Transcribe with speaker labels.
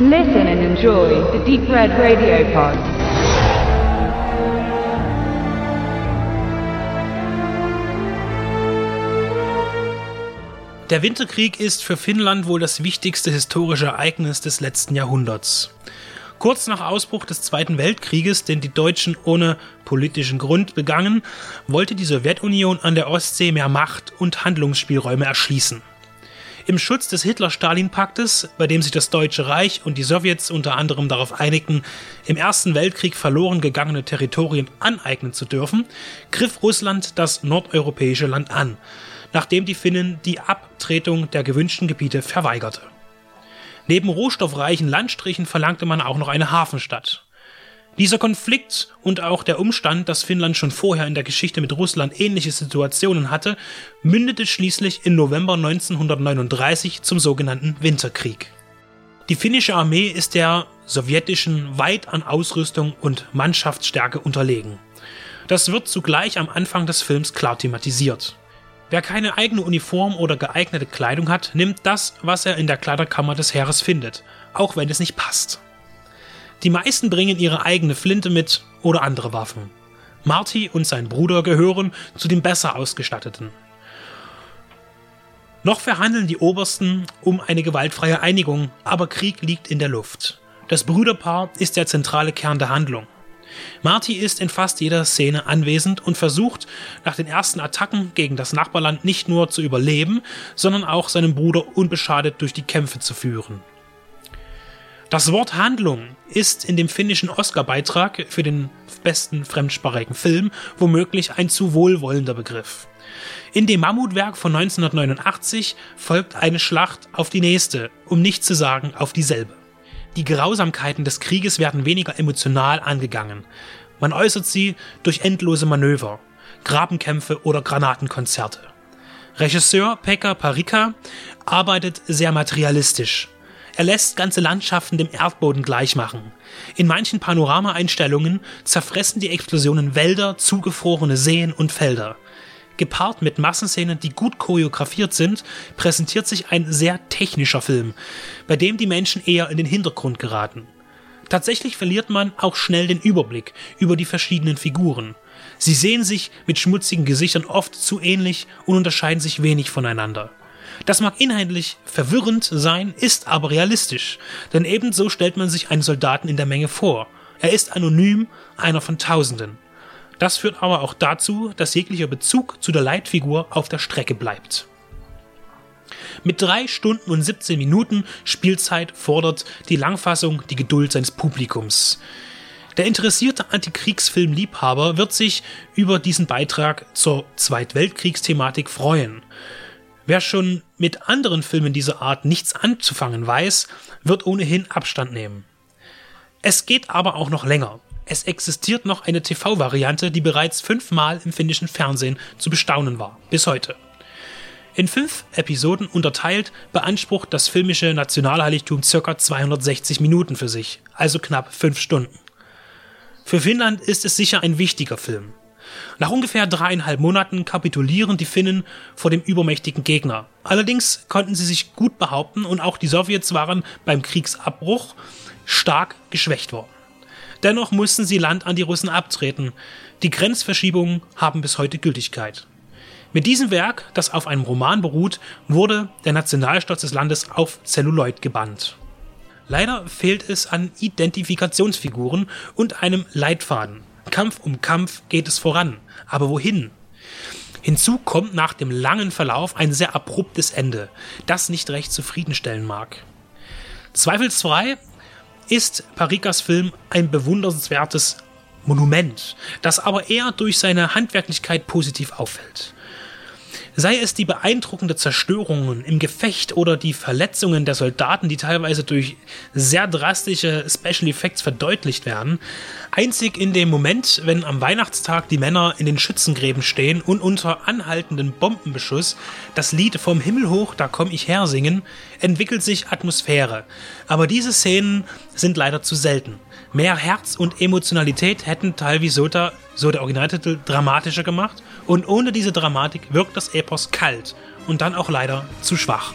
Speaker 1: Listen and enjoy the Deep Red Radio Pod.
Speaker 2: Der Winterkrieg ist für Finnland wohl das wichtigste historische Ereignis des letzten Jahrhunderts. Kurz nach Ausbruch des Zweiten Weltkrieges, den die Deutschen ohne politischen Grund begangen, wollte die Sowjetunion an der Ostsee mehr Macht und Handlungsspielräume erschließen. Im Schutz des Hitler-Stalin-Paktes, bei dem sich das Deutsche Reich und die Sowjets unter anderem darauf einigten, im Ersten Weltkrieg verloren gegangene Territorien aneignen zu dürfen, griff Russland das nordeuropäische Land an nachdem die Finnen die Abtretung der gewünschten Gebiete verweigerte. Neben rohstoffreichen Landstrichen verlangte man auch noch eine Hafenstadt. Dieser Konflikt und auch der Umstand, dass Finnland schon vorher in der Geschichte mit Russland ähnliche Situationen hatte, mündete schließlich im November 1939 zum sogenannten Winterkrieg. Die finnische Armee ist der sowjetischen weit an Ausrüstung und Mannschaftsstärke unterlegen. Das wird zugleich am Anfang des Films klar thematisiert. Wer keine eigene Uniform oder geeignete Kleidung hat, nimmt das, was er in der Kleiderkammer des Heeres findet, auch wenn es nicht passt. Die meisten bringen ihre eigene Flinte mit oder andere Waffen. Marty und sein Bruder gehören zu den besser ausgestatteten. Noch verhandeln die Obersten um eine gewaltfreie Einigung, aber Krieg liegt in der Luft. Das Brüderpaar ist der zentrale Kern der Handlung. Marty ist in fast jeder Szene anwesend und versucht nach den ersten Attacken gegen das Nachbarland nicht nur zu überleben, sondern auch seinen Bruder unbeschadet durch die Kämpfe zu führen. Das Wort Handlung ist in dem finnischen Oscar-Beitrag für den besten fremdsprachigen Film womöglich ein zu wohlwollender Begriff. In dem Mammutwerk von 1989 folgt eine Schlacht auf die nächste, um nicht zu sagen auf dieselbe. Die Grausamkeiten des Krieges werden weniger emotional angegangen. Man äußert sie durch endlose Manöver, Grabenkämpfe oder Granatenkonzerte. Regisseur Pekka Parika arbeitet sehr materialistisch. Er lässt ganze Landschaften dem Erdboden gleichmachen. In manchen Panoramaeinstellungen zerfressen die Explosionen Wälder, zugefrorene Seen und Felder. Gepaart mit Massenszenen, die gut choreografiert sind, präsentiert sich ein sehr technischer Film, bei dem die Menschen eher in den Hintergrund geraten. Tatsächlich verliert man auch schnell den Überblick über die verschiedenen Figuren. Sie sehen sich mit schmutzigen Gesichtern oft zu ähnlich und unterscheiden sich wenig voneinander. Das mag inhaltlich verwirrend sein, ist aber realistisch, denn ebenso stellt man sich einen Soldaten in der Menge vor. Er ist anonym, einer von Tausenden. Das führt aber auch dazu, dass jeglicher Bezug zu der Leitfigur auf der Strecke bleibt. Mit drei Stunden und 17 Minuten Spielzeit fordert die Langfassung die Geduld seines Publikums. Der interessierte Antikriegsfilm-Liebhaber wird sich über diesen Beitrag zur Zweitweltkriegsthematik freuen. Wer schon mit anderen Filmen dieser Art nichts anzufangen weiß, wird ohnehin Abstand nehmen. Es geht aber auch noch länger. Es existiert noch eine TV-Variante, die bereits fünfmal im finnischen Fernsehen zu bestaunen war, bis heute. In fünf Episoden unterteilt beansprucht das filmische Nationalheiligtum ca. 260 Minuten für sich, also knapp fünf Stunden. Für Finnland ist es sicher ein wichtiger Film. Nach ungefähr dreieinhalb Monaten kapitulieren die Finnen vor dem übermächtigen Gegner. Allerdings konnten sie sich gut behaupten und auch die Sowjets waren beim Kriegsabbruch stark geschwächt worden. Dennoch mussten sie Land an die Russen abtreten. Die Grenzverschiebungen haben bis heute Gültigkeit. Mit diesem Werk, das auf einem Roman beruht, wurde der Nationalstolz des Landes auf Celluloid gebannt. Leider fehlt es an Identifikationsfiguren und einem Leitfaden. Kampf um Kampf geht es voran. Aber wohin? Hinzu kommt nach dem langen Verlauf ein sehr abruptes Ende, das nicht recht zufriedenstellen mag. Zweifelsfrei ist Parikas Film ein bewundernswertes Monument, das aber eher durch seine Handwerklichkeit positiv auffällt. Sei es die beeindruckende Zerstörungen im Gefecht oder die Verletzungen der Soldaten, die teilweise durch sehr drastische Special Effects verdeutlicht werden. Einzig in dem Moment, wenn am Weihnachtstag die Männer in den Schützengräben stehen und unter anhaltendem Bombenbeschuss das Lied vom Himmel hoch, da komm ich her singen, entwickelt sich Atmosphäre. Aber diese Szenen sind leider zu selten. Mehr Herz und Emotionalität hätten Tal Visota, so der Originaltitel, dramatischer gemacht und ohne diese Dramatik wirkt das Epos kalt und dann auch leider zu schwach.